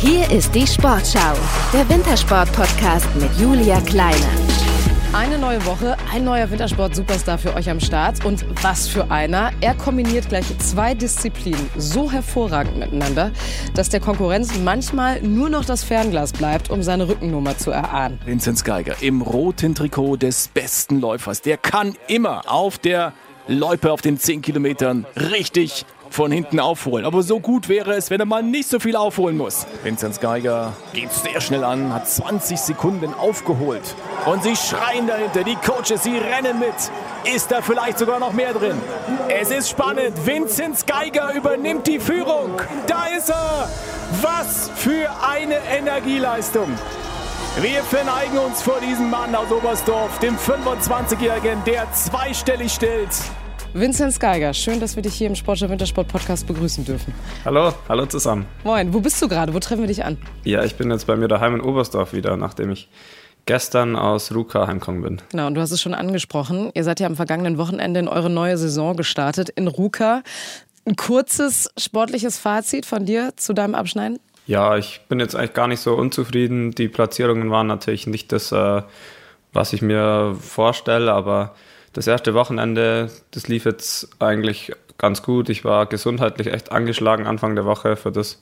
Hier ist die Sportschau, der Wintersport-Podcast mit Julia Kleiner. Eine neue Woche, ein neuer Wintersport-Superstar für euch am Start. Und was für einer. Er kombiniert gleich zwei Disziplinen so hervorragend miteinander, dass der Konkurrenz manchmal nur noch das Fernglas bleibt, um seine Rückennummer zu erahnen. Vincent Geiger im roten Trikot des besten Läufers. Der kann immer auf der Loipe auf den 10 Kilometern richtig von hinten aufholen. Aber so gut wäre es, wenn er mal nicht so viel aufholen muss. Vinzenz Geiger geht sehr schnell an, hat 20 Sekunden aufgeholt. Und sie schreien dahinter, die Coaches, sie rennen mit. Ist da vielleicht sogar noch mehr drin? Es ist spannend. Vinzenz Geiger übernimmt die Führung. Da ist er. Was für eine Energieleistung. Wir verneigen uns vor diesem Mann aus Oberstdorf, dem 25-Jährigen, der zweistellig stellt. Vincent Geiger, schön, dass wir dich hier im Sportschau Wintersport Podcast begrüßen dürfen. Hallo, hallo zusammen. Moin, wo bist du gerade? Wo treffen wir dich an? Ja, ich bin jetzt bei mir daheim in Oberstdorf wieder, nachdem ich gestern aus Ruka heimgekommen bin. Genau, und du hast es schon angesprochen. Ihr seid ja am vergangenen Wochenende in eure neue Saison gestartet in Ruka. Ein kurzes sportliches Fazit von dir zu deinem Abschneiden? Ja, ich bin jetzt eigentlich gar nicht so unzufrieden. Die Platzierungen waren natürlich nicht das, äh, was ich mir vorstelle, aber das erste Wochenende, das lief jetzt eigentlich ganz gut. Ich war gesundheitlich echt angeschlagen Anfang der Woche. Für das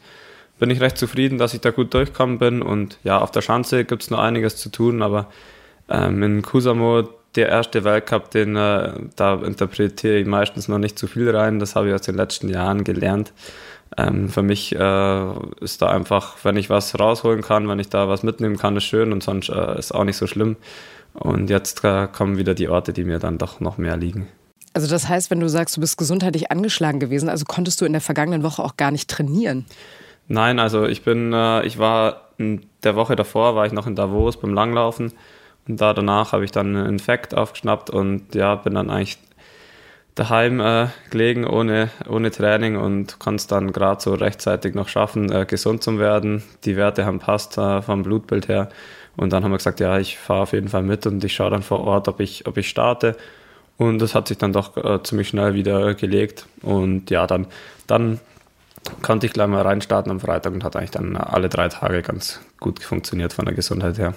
bin ich recht zufrieden, dass ich da gut durchgekommen bin. Und ja, auf der Schanze gibt es noch einiges zu tun, aber ähm, in Kusamo, der erste Weltcup, den äh, da interpretiere ich meistens noch nicht zu viel rein. Das habe ich aus den letzten Jahren gelernt. Ähm, für mich äh, ist da einfach, wenn ich was rausholen kann, wenn ich da was mitnehmen kann, ist schön und sonst äh, ist auch nicht so schlimm. Und jetzt äh, kommen wieder die Orte, die mir dann doch noch mehr liegen. Also das heißt, wenn du sagst, du bist gesundheitlich angeschlagen gewesen, also konntest du in der vergangenen Woche auch gar nicht trainieren? Nein, also ich bin, äh, ich war in der Woche davor, war ich noch in Davos beim Langlaufen und da danach habe ich dann einen Infekt aufgeschnappt und ja, bin dann eigentlich daheim äh, gelegen ohne, ohne Training und konnte es dann gerade so rechtzeitig noch schaffen, äh, gesund zu werden. Die Werte haben passt äh, vom Blutbild her und dann haben wir gesagt, ja, ich fahre auf jeden Fall mit und ich schaue dann vor Ort, ob ich, ob ich starte. Und das hat sich dann doch äh, ziemlich schnell wieder gelegt. Und ja, dann, dann konnte ich gleich mal reinstarten am Freitag und hat eigentlich dann alle drei Tage ganz gut funktioniert von der Gesundheit her.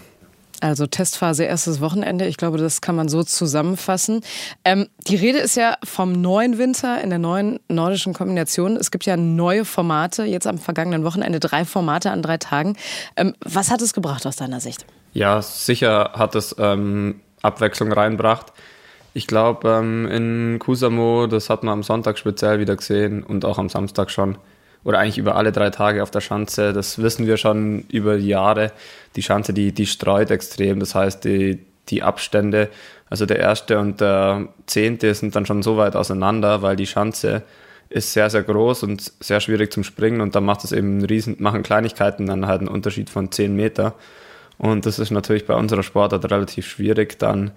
Also Testphase erstes Wochenende, ich glaube, das kann man so zusammenfassen. Ähm, die Rede ist ja vom neuen Winter in der neuen nordischen Kombination. Es gibt ja neue Formate, jetzt am vergangenen Wochenende drei Formate an drei Tagen. Ähm, was hat es gebracht aus deiner Sicht? Ja, sicher hat es ähm, Abwechslung reinbracht. Ich glaube, ähm, in Kusamo, das hat man am Sonntag speziell wieder gesehen und auch am Samstag schon oder eigentlich über alle drei Tage auf der Schanze. Das wissen wir schon über die Jahre. Die Schanze, die, die streut extrem. Das heißt, die, die Abstände, also der erste und der zehnte sind dann schon so weit auseinander, weil die Schanze ist sehr, sehr groß und sehr schwierig zum Springen und da macht es eben riesen, machen Kleinigkeiten dann halt einen Unterschied von zehn Meter. Und das ist natürlich bei unserer Sportart relativ schwierig, dann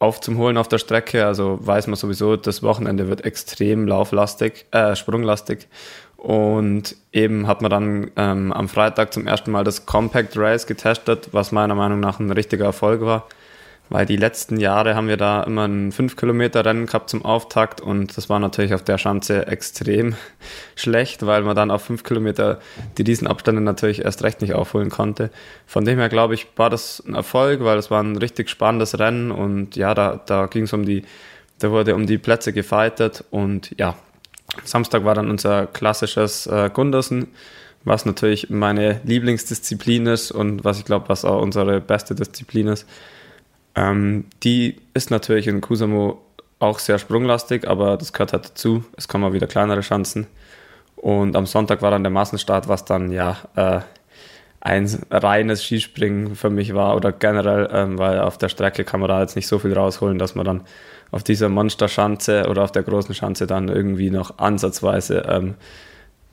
aufzuholen auf der Strecke. Also weiß man sowieso, das Wochenende wird extrem lauflastig, äh, sprunglastig. Und eben hat man dann ähm, am Freitag zum ersten Mal das Compact Race getestet, was meiner Meinung nach ein richtiger Erfolg war. Weil die letzten Jahre haben wir da immer ein 5-Kilometer-Rennen gehabt zum Auftakt und das war natürlich auf der Schanze extrem schlecht, weil man dann auf 5 Kilometer die Riesenabstände natürlich erst recht nicht aufholen konnte. Von dem her glaube ich, war das ein Erfolg, weil es war ein richtig spannendes Rennen und ja, da, da ging es um die, da wurde um die Plätze gefeitet und ja, Samstag war dann unser klassisches äh, Gundersen, was natürlich meine Lieblingsdisziplin ist und was ich glaube, was auch unsere beste Disziplin ist. Ähm, die ist natürlich in Kusamo auch sehr sprunglastig, aber das gehört halt dazu. Es kommen auch wieder kleinere Chancen. Und am Sonntag war dann der Massenstart, was dann ja äh, ein reines Skispringen für mich war oder generell, ähm, weil auf der Strecke kann man da jetzt nicht so viel rausholen, dass man dann auf dieser Monsterschanze oder auf der großen Schanze dann irgendwie noch ansatzweise ähm,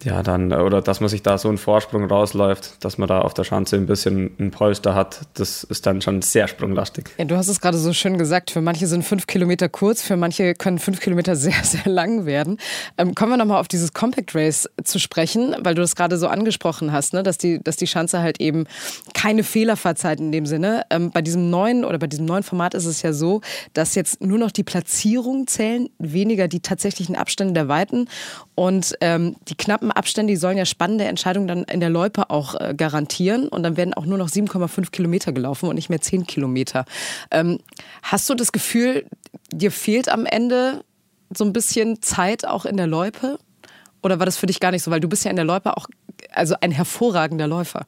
ja, dann, oder dass man sich da so einen Vorsprung rausläuft, dass man da auf der Schanze ein bisschen ein Polster hat, das ist dann schon sehr sprunglastig. Ja, du hast es gerade so schön gesagt, für manche sind fünf Kilometer kurz, für manche können fünf Kilometer sehr, sehr lang werden. Ähm, kommen wir nochmal auf dieses Compact Race zu sprechen, weil du das gerade so angesprochen hast, ne? dass, die, dass die Schanze halt eben keine Fehler verzeiht in dem Sinne. Ähm, bei diesem neuen oder bei diesem neuen Format ist es ja so, dass jetzt nur noch die Platzierungen zählen, weniger die tatsächlichen Abstände der Weiten und ähm, die knappen Etappenabstände, die sollen ja spannende Entscheidungen dann in der Loipe auch äh, garantieren. Und dann werden auch nur noch 7,5 Kilometer gelaufen und nicht mehr 10 Kilometer. Ähm, hast du das Gefühl, dir fehlt am Ende so ein bisschen Zeit auch in der Loipe? Oder war das für dich gar nicht so? Weil du bist ja in der Loipe auch also ein hervorragender Läufer.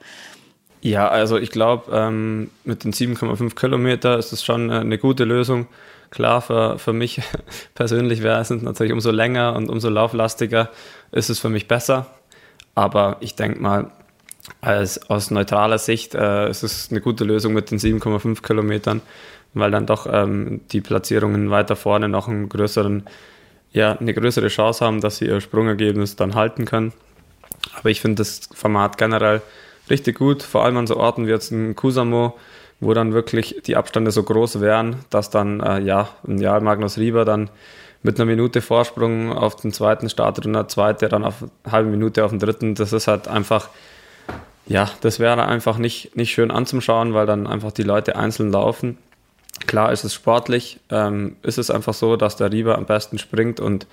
Ja, also ich glaube, ähm, mit den 7,5 Kilometer ist es schon äh, eine gute Lösung. Klar, für, für mich persönlich wäre es natürlich umso länger und umso lauflastiger ist es für mich besser. Aber ich denke mal, als, aus neutraler Sicht äh, ist es eine gute Lösung mit den 7,5 Kilometern, weil dann doch ähm, die Platzierungen weiter vorne noch einen größeren, ja, eine größere Chance haben, dass sie ihr Sprungergebnis dann halten können. Aber ich finde das Format generell richtig gut, vor allem an so Orten wie jetzt in Kusamo, wo dann wirklich die Abstände so groß wären, dass dann, äh, ja, ein Magnus Rieber dann mit einer Minute Vorsprung auf den zweiten startet und der zweite dann auf eine halbe Minute auf den dritten. Das ist halt einfach, ja, das wäre einfach nicht, nicht schön anzuschauen, weil dann einfach die Leute einzeln laufen. Klar ist es sportlich, ähm, ist es einfach so, dass der Rieber am besten springt und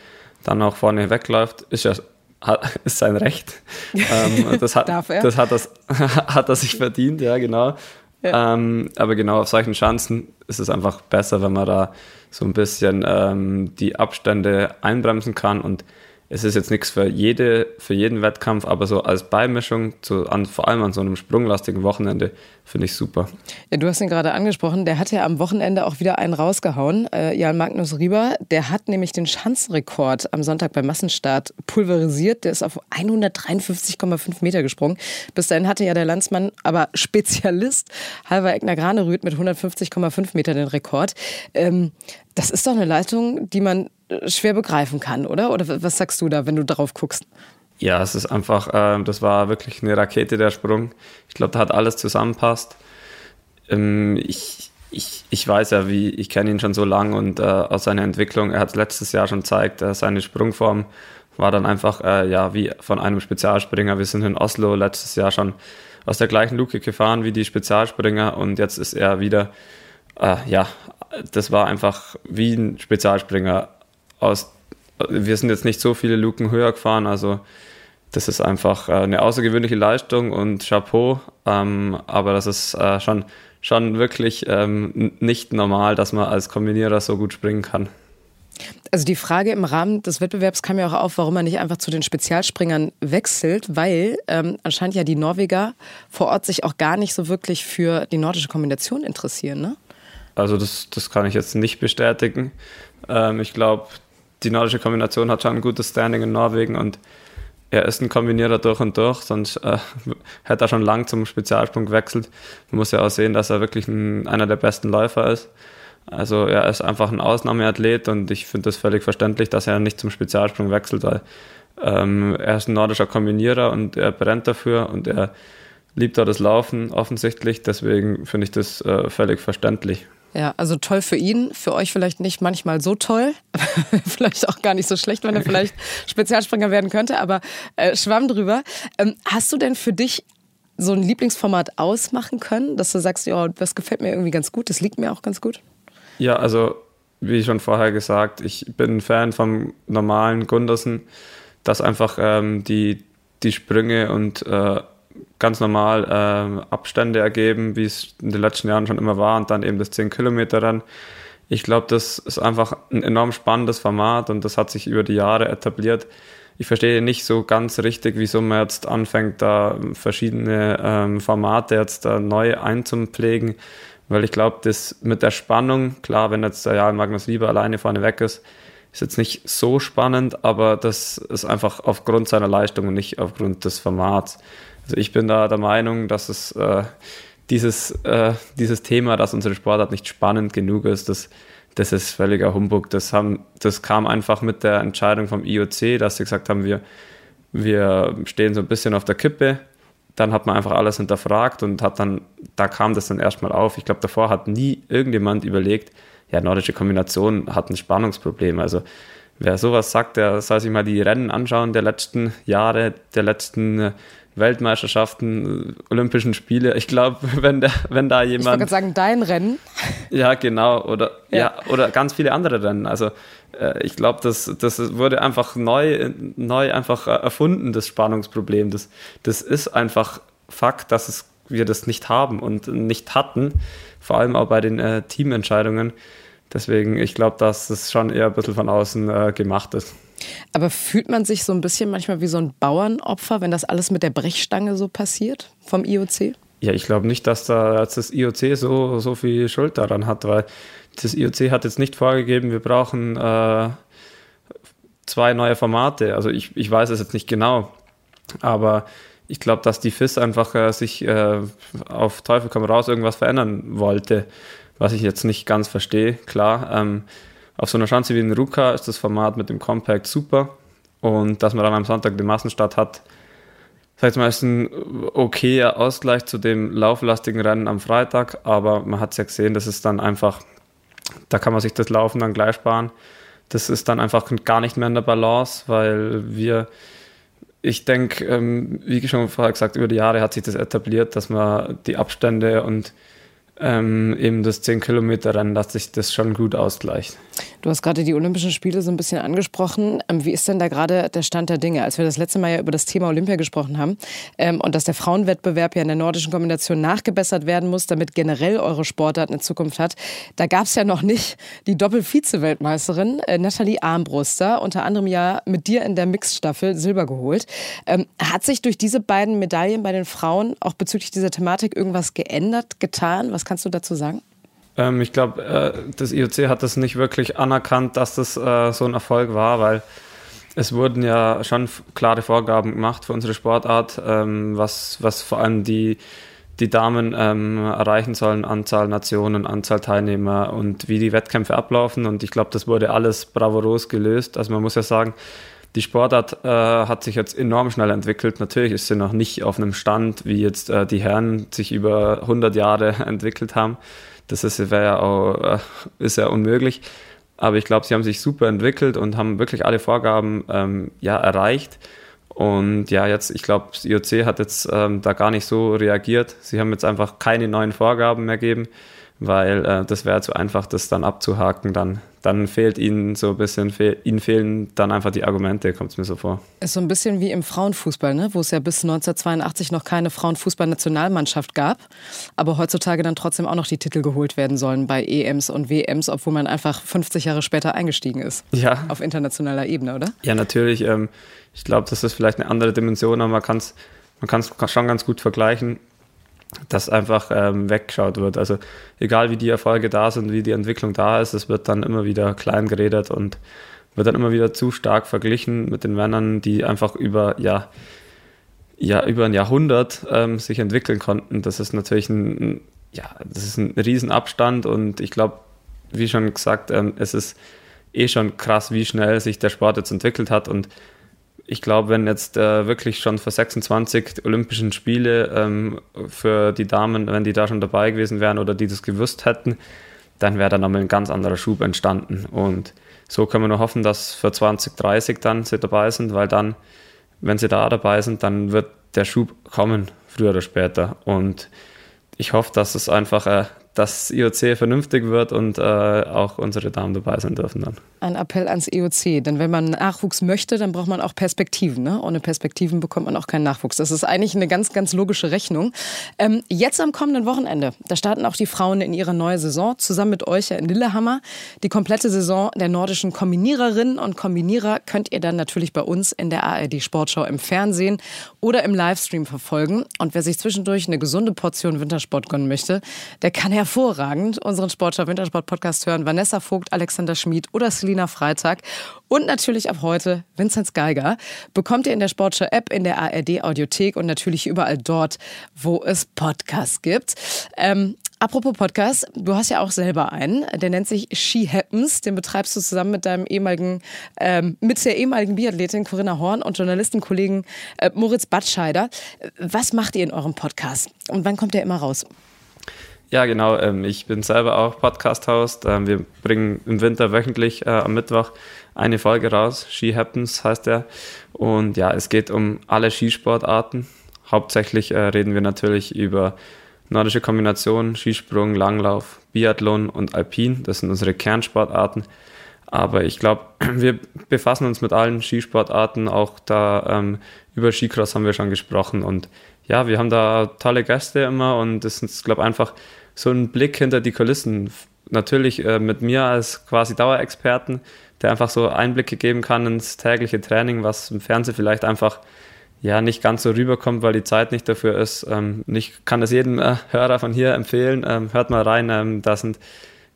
dann auch vorne wegläuft. Ist ja ist sein Recht. ähm, das, hat, Darf er? das hat, das hat er sich verdient, ja, genau. Ja. Ähm, aber genau auf solchen Chancen ist es einfach besser, wenn man da so ein bisschen ähm, die Abstände einbremsen kann und es ist jetzt nichts für, jede, für jeden Wettkampf, aber so als Beimischung, zu, an, vor allem an so einem sprunglastigen Wochenende, finde ich super. Ja, du hast ihn gerade angesprochen, der hat ja am Wochenende auch wieder einen rausgehauen. Äh, Jan Magnus Rieber, der hat nämlich den Schanzenrekord am Sonntag beim Massenstart pulverisiert. Der ist auf 153,5 Meter gesprungen. Bis dahin hatte ja der Landsmann, aber Spezialist, Halver Egner Granerüth mit 150,5 Meter den Rekord. Ähm, das ist doch eine Leistung, die man schwer begreifen kann, oder? Oder was sagst du da, wenn du drauf guckst? Ja, es ist einfach, äh, das war wirklich eine Rakete, der Sprung. Ich glaube, da hat alles zusammenpasst. Ähm, ich, ich, ich weiß ja, wie, ich kenne ihn schon so lange und äh, aus seiner Entwicklung, er hat es letztes Jahr schon gezeigt, äh, seine Sprungform war dann einfach, äh, ja, wie von einem Spezialspringer. Wir sind in Oslo letztes Jahr schon aus der gleichen Luke gefahren wie die Spezialspringer und jetzt ist er wieder, äh, ja, das war einfach wie ein Spezialspringer aus. Wir sind jetzt nicht so viele Luken höher gefahren, also das ist einfach äh, eine außergewöhnliche Leistung und Chapeau, ähm, aber das ist äh, schon, schon wirklich ähm, nicht normal, dass man als Kombinierer so gut springen kann. Also die Frage im Rahmen des Wettbewerbs kam ja auch auf, warum man nicht einfach zu den Spezialspringern wechselt, weil ähm, anscheinend ja die Norweger vor Ort sich auch gar nicht so wirklich für die nordische Kombination interessieren, ne? Also das, das kann ich jetzt nicht bestätigen. Ähm, ich glaube, die nordische Kombination hat schon ein gutes Standing in Norwegen und er ist ein Kombinierer durch und durch, sonst äh, hätte er schon lang zum Spezialsprung gewechselt. Man muss ja auch sehen, dass er wirklich ein, einer der besten Läufer ist. Also er ist einfach ein Ausnahmeathlet und ich finde das völlig verständlich, dass er nicht zum Spezialsprung wechselt, weil ähm, er ist ein nordischer Kombinierer und er brennt dafür und er liebt auch das Laufen offensichtlich. Deswegen finde ich das äh, völlig verständlich. Ja, also toll für ihn, für euch vielleicht nicht manchmal so toll, vielleicht auch gar nicht so schlecht, wenn er vielleicht Spezialspringer werden könnte, aber äh, schwamm drüber. Ähm, hast du denn für dich so ein Lieblingsformat ausmachen können, dass du sagst, ja, das gefällt mir irgendwie ganz gut, das liegt mir auch ganz gut? Ja, also wie schon vorher gesagt, ich bin Fan vom normalen Gundersen, dass einfach ähm, die, die Sprünge und äh, ganz normal äh, Abstände ergeben, wie es in den letzten Jahren schon immer war und dann eben das 10 Kilometer Rennen. Ich glaube, das ist einfach ein enorm spannendes Format und das hat sich über die Jahre etabliert. Ich verstehe nicht so ganz richtig, wieso man jetzt anfängt, da verschiedene ähm, Formate jetzt da neu einzupflegen, weil ich glaube, das mit der Spannung, klar, wenn jetzt der Jan Magnus Lieber alleine vorne weg ist, ist jetzt nicht so spannend, aber das ist einfach aufgrund seiner Leistung und nicht aufgrund des Formats. Also ich bin da der Meinung, dass es äh, dieses, äh, dieses Thema, dass unsere Sportart nicht spannend genug ist, das, das ist völliger Humbug. Das, haben, das kam einfach mit der Entscheidung vom IOC, dass sie gesagt haben, wir, wir stehen so ein bisschen auf der Kippe. Dann hat man einfach alles hinterfragt und hat dann, da kam das dann erstmal auf. Ich glaube, davor hat nie irgendjemand überlegt, ja, nordische Kombination hat ein Spannungsproblem. Also wer sowas sagt, der soll sich mal die Rennen anschauen der letzten Jahre, der letzten Weltmeisterschaften, Olympischen Spiele. Ich glaube, wenn, wenn da jemand. Ich wollte sagen, dein Rennen. Ja, genau. Oder, ja. ja oder ganz viele andere Rennen. Also äh, ich glaube, das, das wurde einfach neu, neu einfach erfunden, das Spannungsproblem. Das, das ist einfach Fakt, dass es, wir das nicht haben und nicht hatten. Vor allem auch bei den äh, Teamentscheidungen. Deswegen, ich glaube, dass das schon eher ein bisschen von außen äh, gemacht ist. Aber fühlt man sich so ein bisschen manchmal wie so ein Bauernopfer, wenn das alles mit der Brechstange so passiert vom IOC? Ja, ich glaube nicht, dass da das IOC so, so viel Schuld daran hat, weil das IOC hat jetzt nicht vorgegeben, wir brauchen äh, zwei neue Formate. Also ich, ich weiß es jetzt nicht genau, aber ich glaube, dass die FIS einfach äh, sich äh, auf Teufel komm raus irgendwas verändern wollte, was ich jetzt nicht ganz verstehe. Klar, ähm, auf so einer Schanze wie in Ruka ist das Format mit dem Compact super und dass man dann am Sonntag die Massenstart hat, sag ich mal, ist ein okayer Ausgleich zu dem lauflastigen Rennen am Freitag, aber man hat es ja gesehen, das ist dann einfach, da kann man sich das Laufen dann gleich sparen. Das ist dann einfach gar nicht mehr in der Balance, weil wir, ich denke, ähm, wie schon vorher gesagt, über die Jahre hat sich das etabliert, dass man die Abstände und ähm, eben das 10-Kilometer-Rennen, dass sich das schon gut ausgleicht. Du hast gerade die Olympischen Spiele so ein bisschen angesprochen. Ähm, wie ist denn da gerade der Stand der Dinge? Als wir das letzte Mal ja über das Thema Olympia gesprochen haben ähm, und dass der Frauenwettbewerb ja in der nordischen Kombination nachgebessert werden muss, damit generell eure Sportart eine Zukunft hat, da gab es ja noch nicht die Doppel-Vize-Weltmeisterin äh, Nathalie Armbruster, unter anderem ja mit dir in der Mixstaffel Silber geholt. Ähm, hat sich durch diese beiden Medaillen bei den Frauen auch bezüglich dieser Thematik irgendwas geändert, getan? Was kannst du dazu sagen? Ähm, ich glaube, äh, das IOC hat das nicht wirklich anerkannt, dass das äh, so ein Erfolg war, weil es wurden ja schon klare Vorgaben gemacht für unsere Sportart, ähm, was, was vor allem die, die Damen ähm, erreichen sollen, Anzahl Nationen, Anzahl Teilnehmer und wie die Wettkämpfe ablaufen. Und ich glaube, das wurde alles bravourös gelöst. Also man muss ja sagen, die Sportart äh, hat sich jetzt enorm schnell entwickelt. Natürlich ist sie noch nicht auf einem Stand, wie jetzt äh, die Herren sich über 100 Jahre entwickelt haben. Das ist, ja auch, äh, ist ja unmöglich. Aber ich glaube, sie haben sich super entwickelt und haben wirklich alle Vorgaben ähm, ja, erreicht. Und ja, jetzt, ich glaube, das IOC hat jetzt ähm, da gar nicht so reagiert. Sie haben jetzt einfach keine neuen Vorgaben mehr gegeben weil äh, das wäre zu einfach, das dann abzuhaken. Dann, dann fehlt ihnen so ein bisschen, fehl, ihnen fehlen dann einfach die Argumente, kommt es mir so vor. Ist so ein bisschen wie im Frauenfußball, ne? wo es ja bis 1982 noch keine Frauenfußballnationalmannschaft gab, aber heutzutage dann trotzdem auch noch die Titel geholt werden sollen bei EMs und WMs, obwohl man einfach 50 Jahre später eingestiegen ist. Ja. Auf internationaler Ebene, oder? Ja, natürlich. Ähm, ich glaube, das ist vielleicht eine andere Dimension, aber man kann es man kann's schon ganz gut vergleichen dass einfach ähm, weggeschaut wird. Also egal wie die Erfolge da sind, wie die Entwicklung da ist, es wird dann immer wieder klein geredet und wird dann immer wieder zu stark verglichen mit den Männern, die einfach über ja, ja über ein Jahrhundert ähm, sich entwickeln konnten. Das ist natürlich ein, ja, das ist ein Riesenabstand und ich glaube, wie schon gesagt, ähm, es ist eh schon krass, wie schnell sich der Sport jetzt entwickelt hat und ich glaube, wenn jetzt äh, wirklich schon für 26 Olympischen Spiele ähm, für die Damen, wenn die da schon dabei gewesen wären oder die das gewusst hätten, dann wäre da nochmal ein ganz anderer Schub entstanden. Und so können wir nur hoffen, dass für 2030 dann sie dabei sind, weil dann, wenn sie da dabei sind, dann wird der Schub kommen, früher oder später. Und ich hoffe, dass es einfach äh, dass IOC vernünftig wird und äh, auch unsere Damen dabei sein dürfen dann. Ein Appell ans IOC, denn wenn man Nachwuchs möchte, dann braucht man auch Perspektiven. Ne? Ohne Perspektiven bekommt man auch keinen Nachwuchs. Das ist eigentlich eine ganz, ganz logische Rechnung. Ähm, jetzt am kommenden Wochenende, da starten auch die Frauen in ihre neue Saison, zusammen mit euch in Lillehammer. Die komplette Saison der nordischen Kombiniererinnen und Kombinierer könnt ihr dann natürlich bei uns in der ARD Sportschau im Fernsehen oder im Livestream verfolgen. Und wer sich zwischendurch eine gesunde Portion Wintersport gönnen möchte, der kann ja hervorragend unseren Sportschau Wintersport Podcast hören. Vanessa Vogt, Alexander Schmid oder Selina Freitag. Und natürlich ab heute Vinzenz Geiger. Bekommt ihr in der Sportschau App, in der ARD Audiothek und natürlich überall dort, wo es Podcasts gibt. Ähm, Apropos Podcast, du hast ja auch selber einen, der nennt sich She Happens. Den betreibst du zusammen mit deinem ehemaligen, ähm, mit der ehemaligen Biathletin Corinna Horn und Journalistenkollegen äh, Moritz Batscheider. Was macht ihr in eurem Podcast und wann kommt der immer raus? Ja, genau. Ähm, ich bin selber auch Podcast-Host. Ähm, wir bringen im Winter wöchentlich äh, am Mittwoch eine Folge raus. Ski Happens heißt der. Und ja, es geht um alle Skisportarten. hauptsächlich äh, reden wir natürlich über nordische Kombinationen, Skisprung, Langlauf, Biathlon und Alpin. Das sind unsere Kernsportarten. Aber ich glaube, wir befassen uns mit allen Skisportarten. Auch da ähm, über Skicross haben wir schon gesprochen. Und ja, wir haben da tolle Gäste immer. Und es ist, glaube ich, einfach so ein Blick hinter die Kulissen. Natürlich äh, mit mir als quasi Dauerexperten, der einfach so Einblicke geben kann ins tägliche Training, was im Fernsehen vielleicht einfach ja nicht ganz so rüberkommt, weil die Zeit nicht dafür ist. Ähm, ich kann es jedem äh, Hörer von hier empfehlen. Ähm, hört mal rein. Ähm, da sind,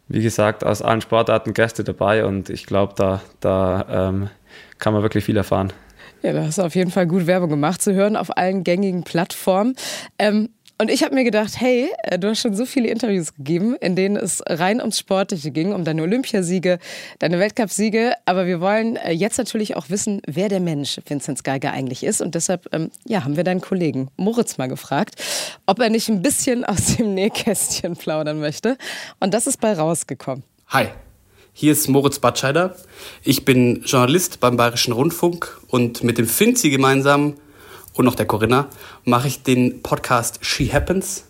wie gesagt, aus allen Sportarten Gäste dabei und ich glaube, da, da ähm, kann man wirklich viel erfahren. Ja, da hast du auf jeden Fall gut Werbung gemacht, zu hören auf allen gängigen Plattformen. Ähm, und ich habe mir gedacht, hey, äh, du hast schon so viele Interviews gegeben, in denen es rein ums Sportliche ging, um deine Olympiasiege, deine Weltcupsiege. Aber wir wollen äh, jetzt natürlich auch wissen, wer der Mensch Vinzenz Geiger eigentlich ist. Und deshalb ähm, ja, haben wir deinen Kollegen Moritz mal gefragt, ob er nicht ein bisschen aus dem Nähkästchen plaudern möchte. Und das ist bei rausgekommen. Hi, hier ist Moritz Batscheider. Ich bin Journalist beim Bayerischen Rundfunk und mit dem Finzi gemeinsam und noch der Corinna mache ich den Podcast She Happens.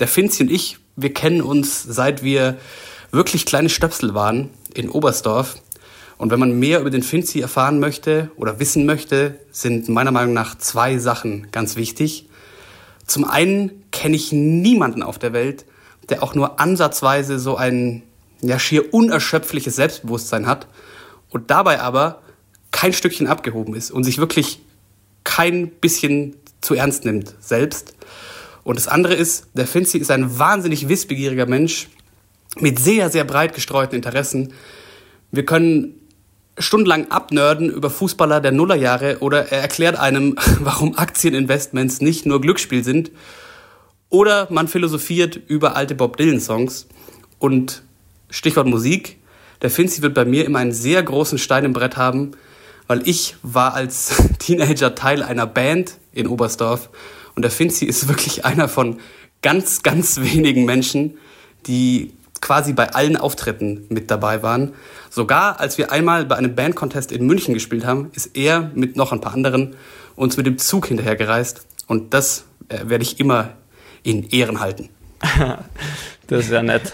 Der Finzi und ich, wir kennen uns seit wir wirklich kleine Stöpsel waren in Oberstdorf. Und wenn man mehr über den Finzi erfahren möchte oder wissen möchte, sind meiner Meinung nach zwei Sachen ganz wichtig. Zum einen kenne ich niemanden auf der Welt, der auch nur ansatzweise so ein ja, schier unerschöpfliches Selbstbewusstsein hat und dabei aber kein Stückchen abgehoben ist und sich wirklich kein bisschen zu ernst nimmt selbst. Und das andere ist, der Finzi ist ein wahnsinnig wissbegieriger Mensch mit sehr, sehr breit gestreuten Interessen. Wir können stundenlang abnörden über Fußballer der Nullerjahre oder er erklärt einem, warum Aktieninvestments nicht nur Glücksspiel sind. Oder man philosophiert über alte Bob Dylan-Songs. Und Stichwort Musik, der Finzi wird bei mir immer einen sehr großen Stein im Brett haben, weil ich war als Teenager Teil einer Band in Oberstdorf und der Finzi ist wirklich einer von ganz, ganz wenigen Menschen, die quasi bei allen Auftritten mit dabei waren. Sogar als wir einmal bei einem Bandcontest in München gespielt haben, ist er mit noch ein paar anderen uns mit dem Zug hinterhergereist. Und das äh, werde ich immer in Ehren halten. das ist ja nett.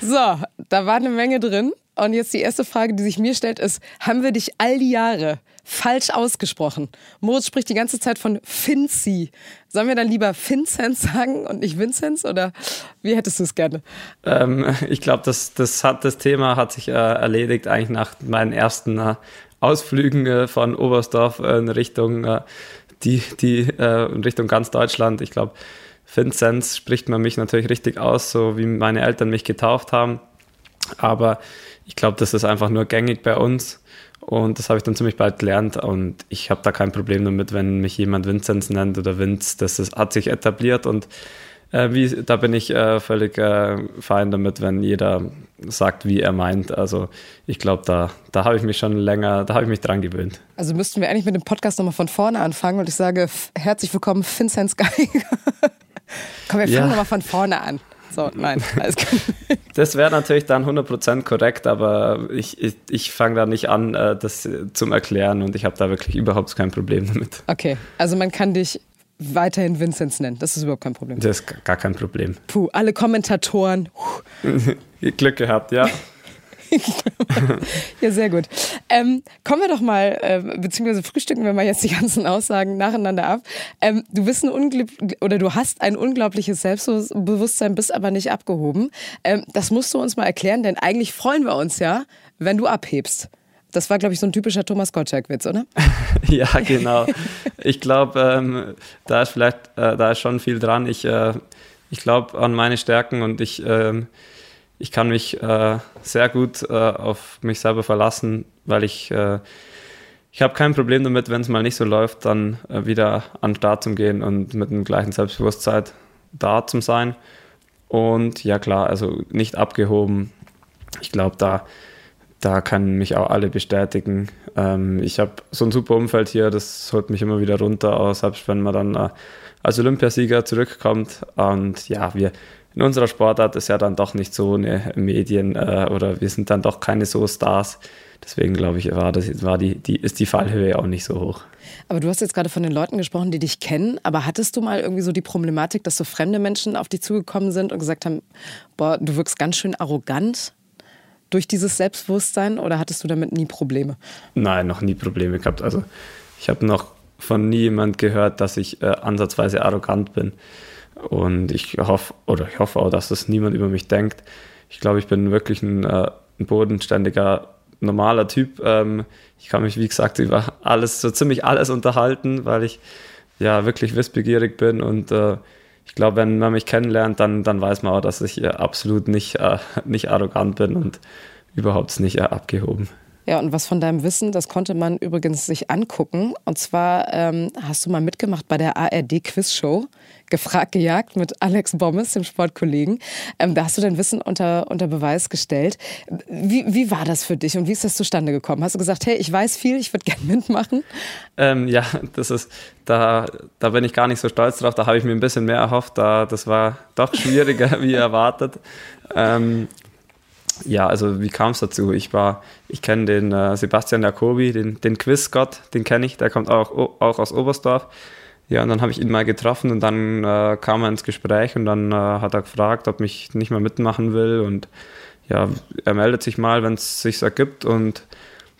So, da war eine Menge drin. Und jetzt die erste Frage, die sich mir stellt, ist, haben wir dich all die Jahre falsch ausgesprochen? Moritz spricht die ganze Zeit von Finzi. Sollen wir dann lieber Vinzenz sagen und nicht Vinzenz? Oder wie hättest du es gerne? Ähm, ich glaube, das, das, das Thema hat sich äh, erledigt eigentlich nach meinen ersten äh, Ausflügen äh, von Oberstdorf in Richtung, äh, die, die, äh, in Richtung ganz Deutschland. Ich glaube, Vinzenz spricht man mich natürlich richtig aus, so wie meine Eltern mich getauft haben. Aber ich glaube, das ist einfach nur gängig bei uns. Und das habe ich dann ziemlich bald gelernt und ich habe da kein Problem damit, wenn mich jemand Vinzenz nennt oder Vinz. Das ist, hat sich etabliert und äh, wie, da bin ich äh, völlig äh, fein damit, wenn jeder sagt, wie er meint. Also ich glaube, da, da habe ich mich schon länger, da habe ich mich dran gewöhnt. Also müssten wir eigentlich mit dem Podcast nochmal von vorne anfangen und ich sage herzlich willkommen, Vinzenz Geiger. Komm, wir fangen ja. nochmal von vorne an. So, nein. Das wäre natürlich dann 100% korrekt, aber ich, ich, ich fange da nicht an, äh, das zum Erklären und ich habe da wirklich überhaupt kein Problem damit. Okay, also man kann dich weiterhin Vinzenz nennen, das ist überhaupt kein Problem. Das ist gar kein Problem. Puh, alle Kommentatoren. Glück gehabt, ja. ja, sehr gut. Ähm, kommen wir doch mal, äh, beziehungsweise frühstücken wir mal jetzt die ganzen Aussagen nacheinander ab. Ähm, du bist ein Ungl oder du hast ein unglaubliches Selbstbewusstsein, bist aber nicht abgehoben. Ähm, das musst du uns mal erklären, denn eigentlich freuen wir uns ja, wenn du abhebst. Das war, glaube ich, so ein typischer Thomas Gottschalk-Witz, oder? ja, genau. Ich glaube, ähm, da ist vielleicht, äh, da ist schon viel dran. Ich, äh, ich glaube an meine Stärken und ich, ähm, ich kann mich äh, sehr gut äh, auf mich selber verlassen, weil ich, äh, ich habe kein Problem damit, wenn es mal nicht so läuft, dann äh, wieder an den Start zu gehen und mit dem gleichen Selbstbewusstsein da zu sein. Und ja klar, also nicht abgehoben. Ich glaube, da, da können mich auch alle bestätigen. Ähm, ich habe so ein super Umfeld hier, das holt mich immer wieder runter, auch selbst wenn man dann äh, als Olympiasieger zurückkommt. Und ja, wir in unserer Sportart ist ja dann doch nicht so eine Medien äh, oder wir sind dann doch keine so Stars. Deswegen glaube ich, war das, war die, die, ist die Fallhöhe auch nicht so hoch. Aber du hast jetzt gerade von den Leuten gesprochen, die dich kennen. Aber hattest du mal irgendwie so die Problematik, dass so fremde Menschen auf dich zugekommen sind und gesagt haben, boah, du wirkst ganz schön arrogant durch dieses Selbstbewusstsein oder hattest du damit nie Probleme? Nein, noch nie Probleme gehabt. Also ich habe noch von nie jemand gehört, dass ich äh, ansatzweise arrogant bin. Und ich hoffe, oder ich hoffe auch, dass das niemand über mich denkt. Ich glaube, ich bin wirklich ein, äh, ein bodenständiger, normaler Typ. Ähm, ich kann mich, wie gesagt, über alles, so ziemlich alles unterhalten, weil ich ja wirklich wissbegierig bin und äh, ich glaube, wenn man mich kennenlernt, dann, dann weiß man auch, dass ich äh, absolut nicht, äh, nicht arrogant bin und überhaupt nicht äh, abgehoben. Ja, und was von deinem Wissen, das konnte man übrigens sich angucken. Und zwar ähm, hast du mal mitgemacht bei der ARD-Quiz-Show, gefragt, gejagt mit Alex Bommes, dem Sportkollegen. Ähm, da hast du dein Wissen unter, unter Beweis gestellt. Wie, wie war das für dich und wie ist das zustande gekommen? Hast du gesagt, hey, ich weiß viel, ich würde gerne mitmachen? Ähm, ja, das ist, da, da bin ich gar nicht so stolz drauf. Da habe ich mir ein bisschen mehr erhofft. Da, das war doch schwieriger wie erwartet. Ja, also wie kam es dazu? Ich war, ich kenne den äh, Sebastian Jacobi, den, den Quiz-Gott, den kenne ich, der kommt auch, auch aus Oberstdorf. Ja, und dann habe ich ihn mal getroffen und dann äh, kam er ins Gespräch und dann äh, hat er gefragt, ob mich nicht mehr mitmachen will. Und ja, er meldet sich mal, wenn es sich ergibt. Und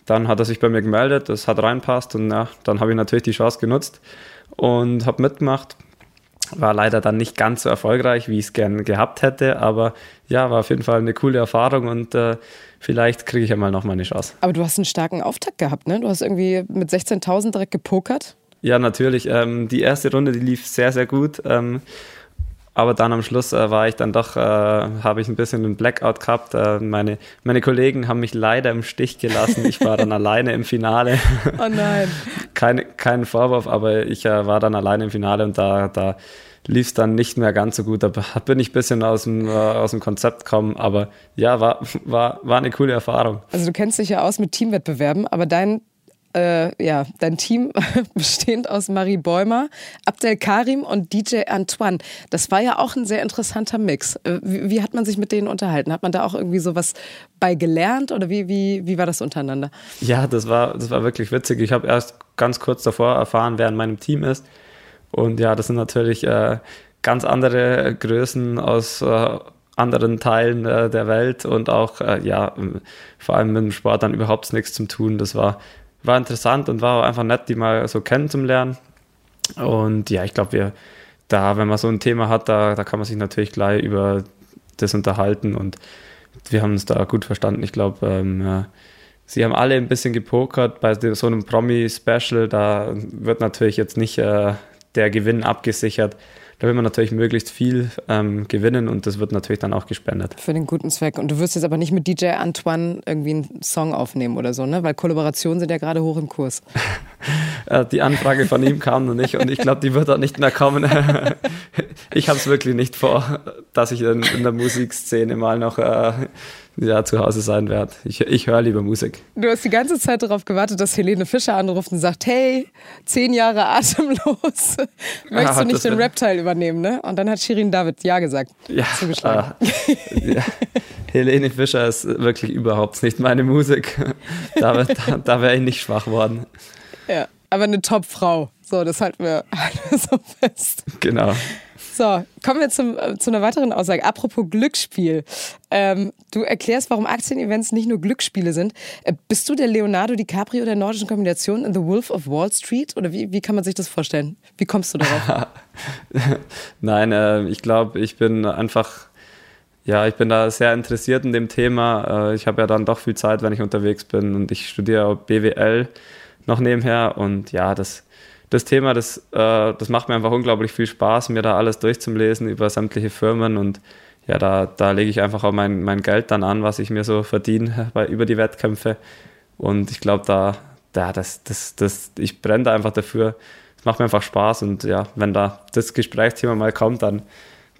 dann hat er sich bei mir gemeldet, das hat reinpasst und ja, dann habe ich natürlich die Chance genutzt und habe mitgemacht war leider dann nicht ganz so erfolgreich, wie ich es gern gehabt hätte, aber ja, war auf jeden Fall eine coole Erfahrung und äh, vielleicht kriege ich ja mal noch mal eine Chance. Aber du hast einen starken Auftakt gehabt, ne? Du hast irgendwie mit 16.000 direkt gepokert. Ja, natürlich. Ähm, die erste Runde, die lief sehr, sehr gut. Ähm, aber dann am Schluss äh, war ich dann doch, äh, habe ich ein bisschen einen Blackout gehabt. Äh, meine, meine Kollegen haben mich leider im Stich gelassen. Ich war dann alleine im Finale. Oh nein. Keine, kein Vorwurf, aber ich äh, war dann alleine im Finale und da, da lief es dann nicht mehr ganz so gut. Da bin ich ein bisschen aus dem, äh, aus dem Konzept gekommen. Aber ja, war, war, war eine coole Erfahrung. Also du kennst dich ja aus mit Teamwettbewerben, aber dein äh, ja, dein Team bestehend aus Marie Bäumer, Abdel Karim und DJ Antoine. Das war ja auch ein sehr interessanter Mix. Äh, wie, wie, hat man sich mit denen unterhalten? Hat man da auch irgendwie sowas bei gelernt oder wie, wie, wie war das untereinander? Ja, das war, das war wirklich witzig. Ich habe erst ganz kurz davor erfahren, wer in meinem Team ist. Und ja, das sind natürlich äh, ganz andere Größen aus äh, anderen Teilen äh, der Welt und auch, äh, ja, vor allem mit dem Sport dann überhaupt nichts zu tun. Das war war interessant und war einfach nett, die mal so kennenzulernen. Und ja, ich glaube, wir da, wenn man so ein Thema hat, da, da kann man sich natürlich gleich über das unterhalten und wir haben uns da gut verstanden. Ich glaube, ähm, ja, sie haben alle ein bisschen gepokert bei so einem Promi-Special. Da wird natürlich jetzt nicht äh, der Gewinn abgesichert da will man natürlich möglichst viel ähm, gewinnen und das wird natürlich dann auch gespendet. Für den guten Zweck. Und du wirst jetzt aber nicht mit DJ Antoine irgendwie einen Song aufnehmen oder so, ne? Weil Kollaborationen sind ja gerade hoch im Kurs. Äh, die Anfrage von ihm kam noch nicht und ich glaube, die wird auch nicht mehr kommen. ich habe es wirklich nicht vor, dass ich in, in der Musikszene mal noch äh, ja, zu Hause sein werde. Ich, ich höre lieber Musik. Du hast die ganze Zeit darauf gewartet, dass Helene Fischer anruft und sagt, hey, zehn Jahre atemlos, möchtest ah, du nicht den Rap-Teil übernehmen, ne? Und dann hat Shirin David Ja gesagt. Ja, ah, ja. Helene Fischer ist wirklich überhaupt nicht meine Musik. Da, da, da wäre ich nicht schwach worden. Ja, aber eine Top-Frau. So, das halten wir so fest. Genau. So, kommen wir zum, äh, zu einer weiteren Aussage. Apropos Glücksspiel. Ähm, du erklärst, warum Aktienevents nicht nur Glücksspiele sind. Äh, bist du der Leonardo DiCaprio der nordischen Kombination in The Wolf of Wall Street? Oder wie, wie kann man sich das vorstellen? Wie kommst du darauf? Nein, äh, ich glaube, ich bin einfach ja, ich bin da sehr interessiert in dem Thema. Äh, ich habe ja dann doch viel Zeit, wenn ich unterwegs bin und ich studiere BWL noch nebenher und ja, das das Thema, das, äh, das macht mir einfach unglaublich viel Spaß, mir da alles durchzulesen über sämtliche Firmen und ja, da, da lege ich einfach auch mein, mein Geld dann an, was ich mir so verdiene bei, über die Wettkämpfe. Und ich glaube, da, da, das, das, das, ich brenne da einfach dafür. Es macht mir einfach Spaß und ja, wenn da das Gesprächsthema mal kommt, dann,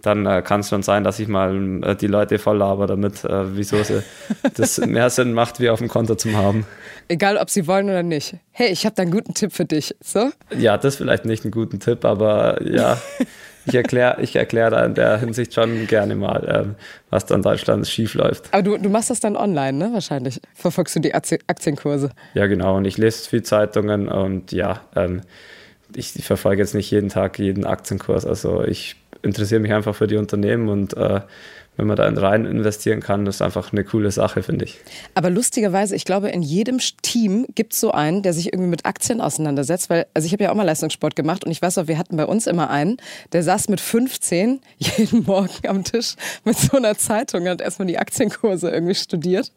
dann äh, kann es schon sein, dass ich mal äh, die Leute voll laber damit, äh, wieso sie das mehr Sinn macht, wie auf dem Konto zu haben. Egal, ob sie wollen oder nicht. Hey, ich habe da einen guten Tipp für dich. So? Ja, das ist vielleicht nicht ein guter Tipp, aber ja, ich erkläre ich erklär da in der Hinsicht schon gerne mal, ähm, was da in Deutschland schief läuft. Aber du, du machst das dann online, ne? Wahrscheinlich. Verfolgst du die Aktienkurse? Ja, genau. Und ich lese viel Zeitungen und ja, ähm, ich verfolge jetzt nicht jeden Tag jeden Aktienkurs. Also ich interessiere mich einfach für die Unternehmen und äh, wenn man da rein investieren kann, das ist einfach eine coole Sache, finde ich. Aber lustigerweise, ich glaube, in jedem Team gibt es so einen, der sich irgendwie mit Aktien auseinandersetzt, weil, also ich habe ja auch mal Leistungssport gemacht und ich weiß auch, wir hatten bei uns immer einen, der saß mit 15 jeden Morgen am Tisch mit so einer Zeitung und hat erstmal die Aktienkurse irgendwie studiert.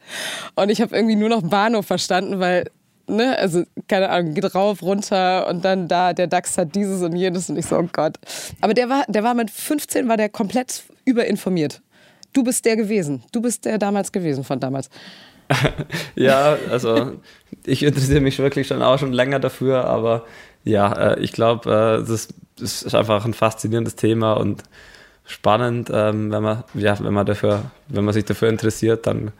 Und ich habe irgendwie nur noch Bahnhof verstanden, weil ne, also keine Ahnung, geht rauf, runter und dann da, der DAX hat dieses und jenes und ich so, oh Gott. Aber der war, der war mit 15, war der komplett überinformiert. Du bist der gewesen. Du bist der damals gewesen von damals. ja, also ich interessiere mich wirklich schon auch schon länger dafür, aber ja, äh, ich glaube, äh, das, ist einfach ein faszinierendes Thema und spannend, ähm, wenn man, ja, wenn man dafür, wenn man sich dafür interessiert, dann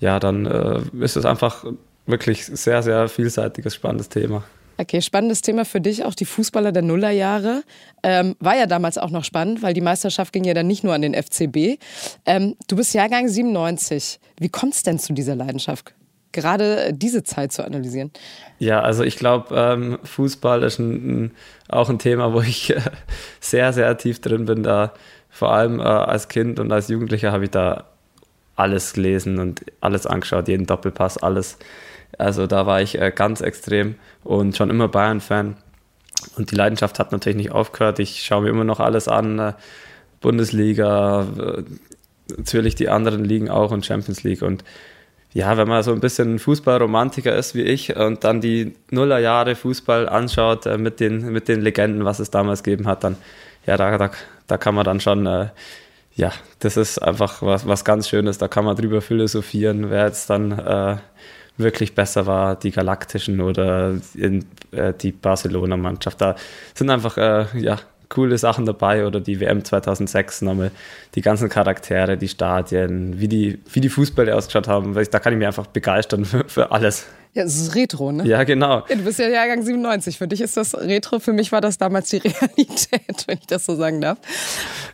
ja, dann äh, ist es einfach wirklich sehr, sehr vielseitiges, spannendes Thema. Okay, spannendes Thema für dich, auch die Fußballer der Nullerjahre. Ähm, war ja damals auch noch spannend, weil die Meisterschaft ging ja dann nicht nur an den FCB. Ähm, du bist Jahrgang 97. Wie kommt es denn zu dieser Leidenschaft? Gerade diese Zeit zu analysieren? Ja, also ich glaube, ähm, Fußball ist ein, ein, auch ein Thema, wo ich äh, sehr, sehr tief drin bin. Da vor allem äh, als Kind und als Jugendlicher habe ich da alles gelesen und alles angeschaut, jeden Doppelpass, alles also da war ich äh, ganz extrem und schon immer Bayern-Fan. Und die Leidenschaft hat natürlich nicht aufgehört. Ich schaue mir immer noch alles an. Äh, Bundesliga, äh, natürlich die anderen Ligen auch und Champions League. Und ja, wenn man so ein bisschen Fußballromantiker ist wie ich und dann die Nullerjahre Fußball anschaut äh, mit, den, mit den Legenden, was es damals gegeben hat, dann ja, da, da, da kann man dann schon, äh, ja, das ist einfach was, was ganz Schönes. Da kann man drüber philosophieren, wer jetzt dann äh, wirklich besser war, die Galaktischen oder in, äh, die Barcelona-Mannschaft. Da sind einfach äh, ja, coole Sachen dabei oder die WM 2006 nochmal, die ganzen Charaktere, die Stadien, wie die, wie die Fußbälle ausgeschaut haben. Da kann ich mich einfach begeistern für, für alles. Ja, es ist Retro, ne? Ja, genau. Du bist ja Jahrgang 97. Für dich ist das Retro. Für mich war das damals die Realität, wenn ich das so sagen darf.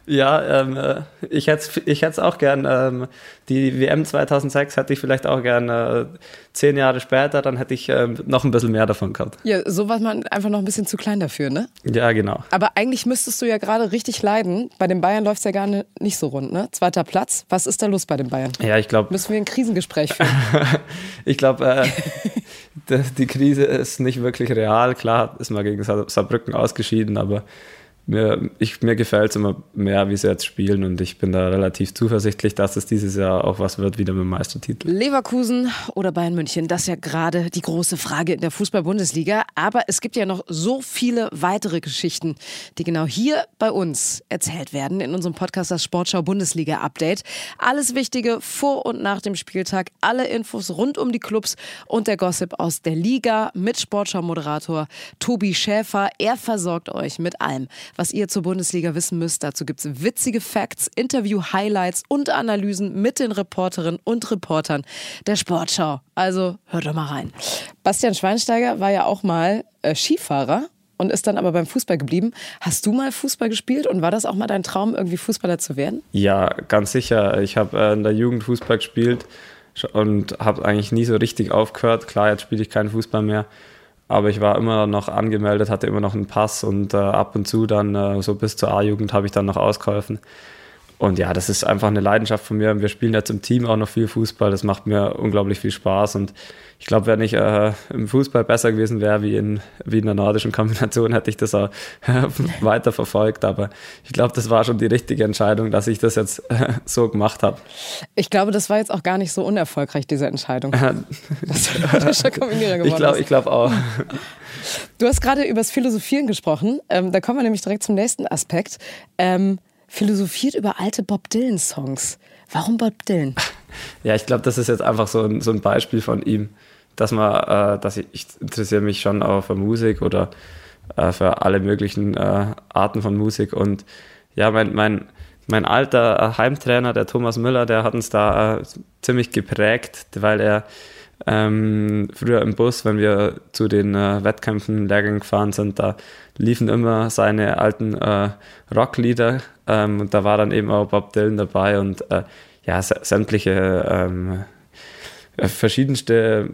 Ja, ähm, äh, ich hätte es ich auch gern. Ähm, die WM 2006 hätte ich vielleicht auch gern äh, zehn Jahre später. Dann hätte ich ähm, noch ein bisschen mehr davon gehabt. Ja, so war man einfach noch ein bisschen zu klein dafür, ne? Ja, genau. Aber eigentlich müsstest du ja gerade richtig leiden. Bei den Bayern läuft es ja gar nicht so rund, ne? Zweiter Platz. Was ist da los bei den Bayern? Ja, ich glaube. Müssen wir ein Krisengespräch führen? ich glaube. Äh, die Krise ist nicht wirklich real. Klar ist man gegen Saarbrücken ausgeschieden, aber mir, mir gefällt es immer mehr, wie sie jetzt spielen und ich bin da relativ zuversichtlich, dass es dieses Jahr auch was wird, wieder mit dem Meistertitel. Leverkusen oder Bayern München, das ist ja gerade die große Frage in der Fußball-Bundesliga. Aber es gibt ja noch so viele weitere Geschichten, die genau hier bei uns erzählt werden in unserem Podcast das Sportschau Bundesliga Update. Alles Wichtige vor und nach dem Spieltag, alle Infos rund um die Clubs und der Gossip aus der Liga mit Sportschau-Moderator Tobi Schäfer. Er versorgt euch mit allem was ihr zur Bundesliga wissen müsst. Dazu gibt es witzige Facts, Interview-Highlights und Analysen mit den Reporterinnen und Reportern der Sportschau. Also hört doch mal rein. Bastian Schweinsteiger war ja auch mal äh, Skifahrer und ist dann aber beim Fußball geblieben. Hast du mal Fußball gespielt und war das auch mal dein Traum, irgendwie Fußballer zu werden? Ja, ganz sicher. Ich habe äh, in der Jugend Fußball gespielt und habe eigentlich nie so richtig aufgehört. Klar, jetzt spiele ich keinen Fußball mehr. Aber ich war immer noch angemeldet, hatte immer noch einen Pass und äh, ab und zu dann, äh, so bis zur A-Jugend, habe ich dann noch ausgeholfen. Und ja, das ist einfach eine Leidenschaft von mir. Wir spielen jetzt im Team auch noch viel Fußball. Das macht mir unglaublich viel Spaß. Und ich glaube, wenn ich äh, im Fußball besser gewesen wäre wie in, wie in der nordischen Kombination, hätte ich das auch weiter verfolgt. Aber ich glaube, das war schon die richtige Entscheidung, dass ich das jetzt äh, so gemacht habe. Ich glaube, das war jetzt auch gar nicht so unerfolgreich, diese Entscheidung. dass du nordischer Kombinierer geworden ich glaube, ich glaube auch. Du hast gerade über das Philosophieren gesprochen. Ähm, da kommen wir nämlich direkt zum nächsten Aspekt. Ähm, philosophiert über alte Bob Dylan-Songs. Warum Bob Dylan? Ja, ich glaube, das ist jetzt einfach so ein, so ein Beispiel von ihm, dass man, äh, dass ich, ich interessiere mich schon auch für Musik oder äh, für alle möglichen äh, Arten von Musik und ja, mein, mein, mein alter Heimtrainer, der Thomas Müller, der hat uns da äh, ziemlich geprägt, weil er ähm, früher im Bus, wenn wir zu den äh, Wettkämpfen, Lehrgängen gefahren sind, da liefen immer seine alten äh, Rocklieder ähm, und da war dann eben auch Bob Dylan dabei und äh, ja, sämtliche ähm, äh, verschiedenste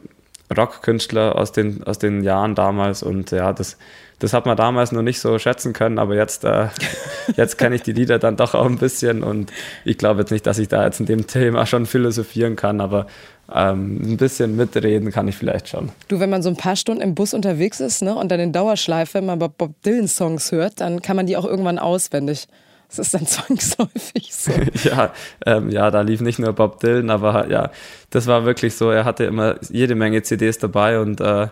Rockkünstler aus den, aus den Jahren damals und ja, das, das hat man damals noch nicht so schätzen können, aber jetzt, äh, jetzt kenne ich die Lieder dann doch auch ein bisschen und ich glaube jetzt nicht, dass ich da jetzt in dem Thema schon philosophieren kann, aber ähm, ein bisschen mitreden kann ich vielleicht schon. Du, wenn man so ein paar Stunden im Bus unterwegs ist ne, und dann in Dauerschleife mal Bob Dylan Songs hört, dann kann man die auch irgendwann auswendig. Das ist dann zwangsläufig so. ja, ähm, ja, da lief nicht nur Bob Dylan, aber ja, das war wirklich so. Er hatte immer jede Menge CDs dabei und äh,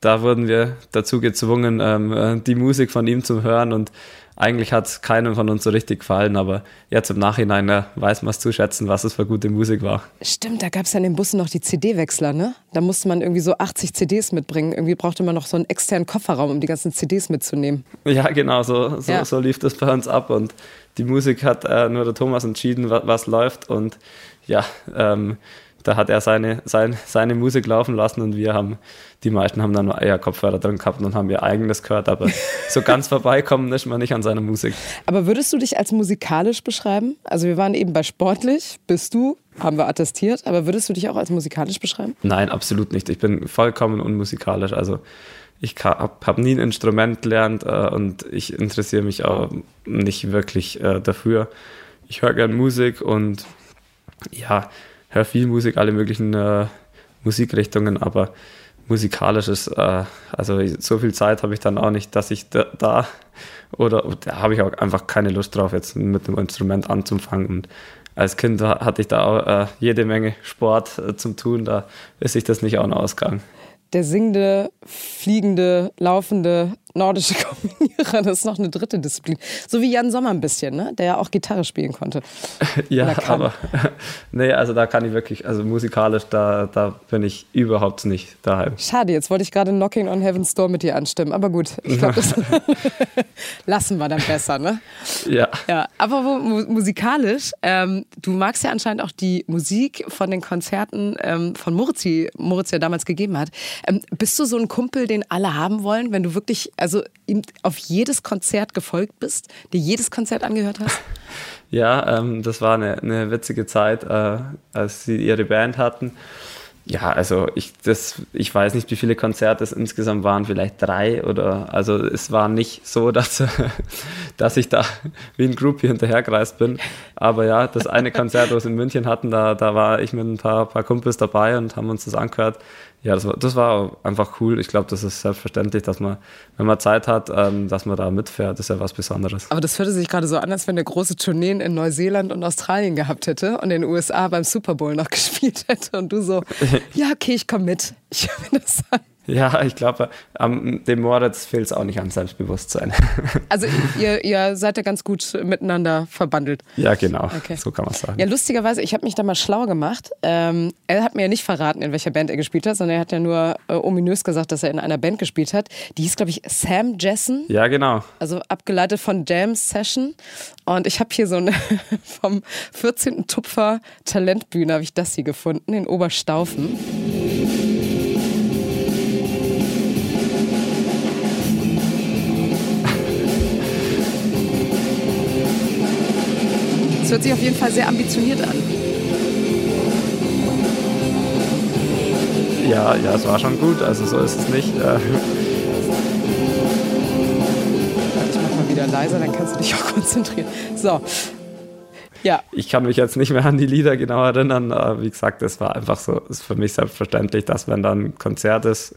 da wurden wir dazu gezwungen, ähm, äh, die Musik von ihm zu hören und eigentlich hat es keinem von uns so richtig gefallen, aber jetzt im Nachhinein ja, weiß man es zu schätzen, was es für gute Musik war. Stimmt, da gab es ja in den Bussen noch die CD-Wechsler, ne? Da musste man irgendwie so 80 CDs mitbringen. Irgendwie brauchte man noch so einen externen Kofferraum, um die ganzen CDs mitzunehmen. Ja, genau, so, so, ja. so lief das bei uns ab und die Musik hat äh, nur der Thomas entschieden, was, was läuft und ja, ähm, da hat er seine, sein, seine Musik laufen lassen und wir haben, die meisten haben dann eher Kopfhörer drin gehabt und haben ihr eigenes gehört, aber so ganz vorbeikommen ist man nicht an seiner Musik. Aber würdest du dich als musikalisch beschreiben? Also wir waren eben bei sportlich, bist du, haben wir attestiert, aber würdest du dich auch als musikalisch beschreiben? Nein, absolut nicht. Ich bin vollkommen unmusikalisch. Also ich habe hab nie ein Instrument gelernt äh, und ich interessiere mich auch nicht wirklich äh, dafür. Ich höre gerne Musik und ja, höre viel Musik, alle möglichen äh, Musikrichtungen, aber musikalisch ist, äh, also so viel Zeit habe ich dann auch nicht, dass ich da, da oder da habe ich auch einfach keine Lust drauf, jetzt mit einem Instrument anzufangen. Und als Kind hatte ich da auch äh, jede Menge Sport äh, zum Tun, da ist sich das nicht auch noch ausgegangen der singende, fliegende, laufende nordische Kombinierer. Das ist noch eine dritte Disziplin. So wie Jan Sommer ein bisschen, ne? der ja auch Gitarre spielen konnte. ja, aber nee, also da kann ich wirklich, also musikalisch, da, da bin ich überhaupt nicht daheim. Schade, jetzt wollte ich gerade Knocking on Heaven's Door mit dir anstimmen, aber gut, ich glaube, das lassen wir dann besser, ne? Ja. Ja, aber wo, musikalisch, ähm, du magst ja anscheinend auch die Musik von den Konzerten ähm, von Moritz, die Moritz ja damals gegeben hat. Ähm, bist du so ein Kumpel, den alle haben wollen, wenn du wirklich also auf jedes Konzert gefolgt bist, dir jedes Konzert angehört hast? Ja, ähm, das war eine, eine witzige Zeit, äh, als sie ihre Band hatten. Ja, also ich, das, ich weiß nicht, wie viele Konzerte es insgesamt waren, vielleicht drei oder also es war nicht so, dass, dass ich da wie ein Groupie hinterhergereist bin. Aber ja, das eine Konzert, was wir in München hatten, da, da war ich mit ein paar, paar Kumpels dabei und haben uns das angehört. Ja, das war, das war einfach cool. Ich glaube, das ist selbstverständlich, dass man, wenn man Zeit hat, ähm, dass man da mitfährt. Das ist ja was Besonderes. Aber das hörte sich gerade so an, als wenn er große Tourneen in Neuseeland und Australien gehabt hätte und in den USA beim Super Bowl noch gespielt hätte. Und du so, ja, okay, ich komme mit. Ich mir das an. Ja, ich glaube, ähm, dem Moritz fehlt es auch nicht an Selbstbewusstsein. Also ihr, ihr seid ja ganz gut miteinander verbandelt. Ja, genau. Okay. So kann man sagen. Ja, lustigerweise, ich habe mich da mal schlau gemacht. Ähm, er hat mir ja nicht verraten, in welcher Band er gespielt hat, sondern er hat ja nur äh, ominös gesagt, dass er in einer Band gespielt hat. Die hieß, glaube ich, Sam Jessen. Ja, genau. Also abgeleitet von Jam Session. Und ich habe hier so eine vom 14. Tupfer Talentbühne, habe ich das hier gefunden, in Oberstaufen. Das hört sich auf jeden Fall sehr ambitioniert an. Ja, ja, es war schon gut. Also so ist es nicht. Äh. Ich mach mal wieder leiser, dann kannst du dich auch konzentrieren. So. Ja. Ich kann mich jetzt nicht mehr an die Lieder genau erinnern. Aber wie gesagt, es war einfach so, ist für mich selbstverständlich, dass wenn dann ein Konzert ist,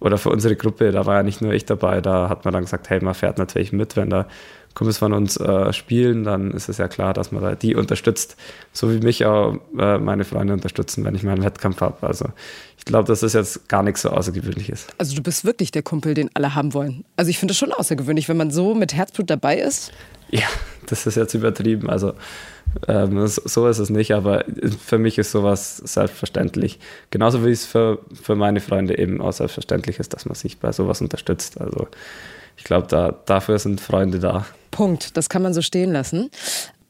oder für unsere Gruppe, da war ja nicht nur ich dabei, da hat man dann gesagt, hey, man fährt natürlich mit, wenn da Kumpels von uns äh, spielen, dann ist es ja klar, dass man da die unterstützt, so wie mich auch äh, meine Freunde unterstützen, wenn ich mal einen Wettkampf habe. Also ich glaube, dass das jetzt gar nichts so Außergewöhnliches. Also du bist wirklich der Kumpel, den alle haben wollen. Also ich finde das schon außergewöhnlich, wenn man so mit Herzblut dabei ist. Ja, das ist jetzt übertrieben. Also ähm, so ist es nicht, aber für mich ist sowas selbstverständlich. Genauso wie es für, für meine Freunde eben auch selbstverständlich ist, dass man sich bei sowas unterstützt. Also ich glaube, da, dafür sind Freunde da. Punkt. Das kann man so stehen lassen.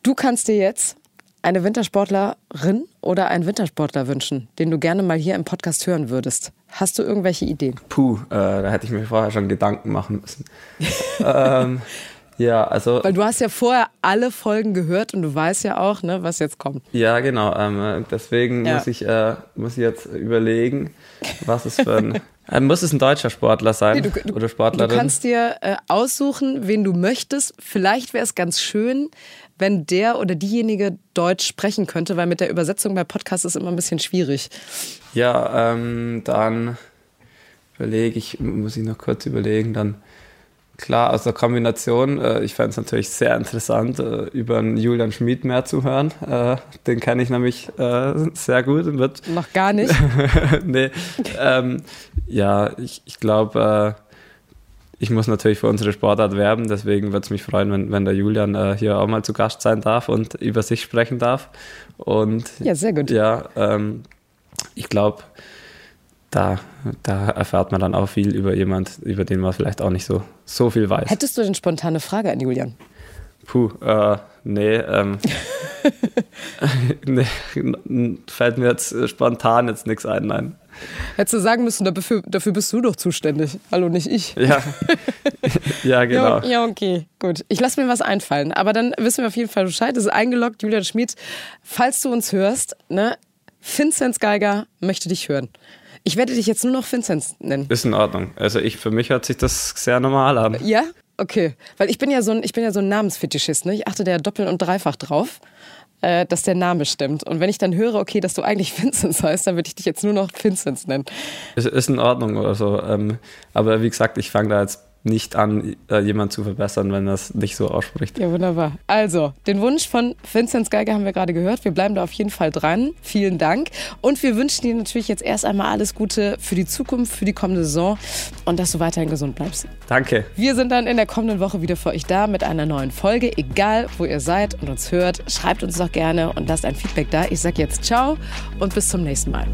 Du kannst dir jetzt eine Wintersportlerin oder einen Wintersportler wünschen, den du gerne mal hier im Podcast hören würdest. Hast du irgendwelche Ideen? Puh, äh, da hätte ich mir vorher schon Gedanken machen müssen. ähm, ja, also. Weil du hast ja vorher alle Folgen gehört und du weißt ja auch, ne, was jetzt kommt. Ja, genau. Ähm, deswegen ja. muss, ich, äh, muss ich jetzt überlegen, was es für ein. Äh, muss es ein deutscher Sportler sein nee, du, oder Sportlerin? Du kannst dir äh, aussuchen, wen du möchtest. Vielleicht wäre es ganz schön, wenn der oder diejenige Deutsch sprechen könnte, weil mit der Übersetzung bei Podcasts ist immer ein bisschen schwierig. Ja, ähm, dann überlege ich, muss ich noch kurz überlegen, dann Klar, aus der Kombination, äh, ich fände es natürlich sehr interessant, äh, über einen Julian Schmid mehr zu hören. Äh, den kenne ich nämlich äh, sehr gut. Wird Noch gar nicht? nee. Ähm, ja, ich, ich glaube, äh, ich muss natürlich für unsere Sportart werben, deswegen würde es mich freuen, wenn, wenn der Julian äh, hier auch mal zu Gast sein darf und über sich sprechen darf. Und ja, sehr gut. Ja, ähm, ich glaube, da, da erfährt man dann auch viel über jemand, über den man vielleicht auch nicht so, so viel weiß. Hättest du denn spontane Frage an Julian? Puh, äh, nee, ähm, nee, fällt mir jetzt spontan jetzt nichts ein, nein. Hättest du sagen müssen, dafür, dafür bist du doch zuständig. Hallo, nicht ich. Ja, ja genau. Ja, ja, okay, gut. Ich lasse mir was einfallen. Aber dann wissen wir auf jeden Fall Bescheid. Es ist eingeloggt, Julian Schmid. Falls du uns hörst, ne, Vinzenz Geiger möchte dich hören. Ich werde dich jetzt nur noch Vinzenz nennen. Ist in Ordnung. Also ich, für mich hört sich das sehr normal an. Ja? Okay. Weil ich bin ja so ein, ich bin ja so ein Namensfetischist, ne? Ich achte da doppelt und dreifach drauf, äh, dass der Name stimmt. Und wenn ich dann höre, okay, dass du eigentlich Vinzenz heißt, dann würde ich dich jetzt nur noch Vinzenz nennen. Ist, ist in Ordnung oder so. Ähm, aber wie gesagt, ich fange da jetzt nicht an, äh, jemand zu verbessern, wenn das nicht so ausspricht. Ja, wunderbar. Also, den Wunsch von Vinzenz Geiger haben wir gerade gehört. Wir bleiben da auf jeden Fall dran. Vielen Dank. Und wir wünschen dir natürlich jetzt erst einmal alles Gute für die Zukunft, für die kommende Saison und dass du weiterhin gesund bleibst. Danke. Wir sind dann in der kommenden Woche wieder für euch da mit einer neuen Folge. Egal, wo ihr seid und uns hört, schreibt uns doch gerne und lasst ein Feedback da. Ich sage jetzt ciao und bis zum nächsten Mal.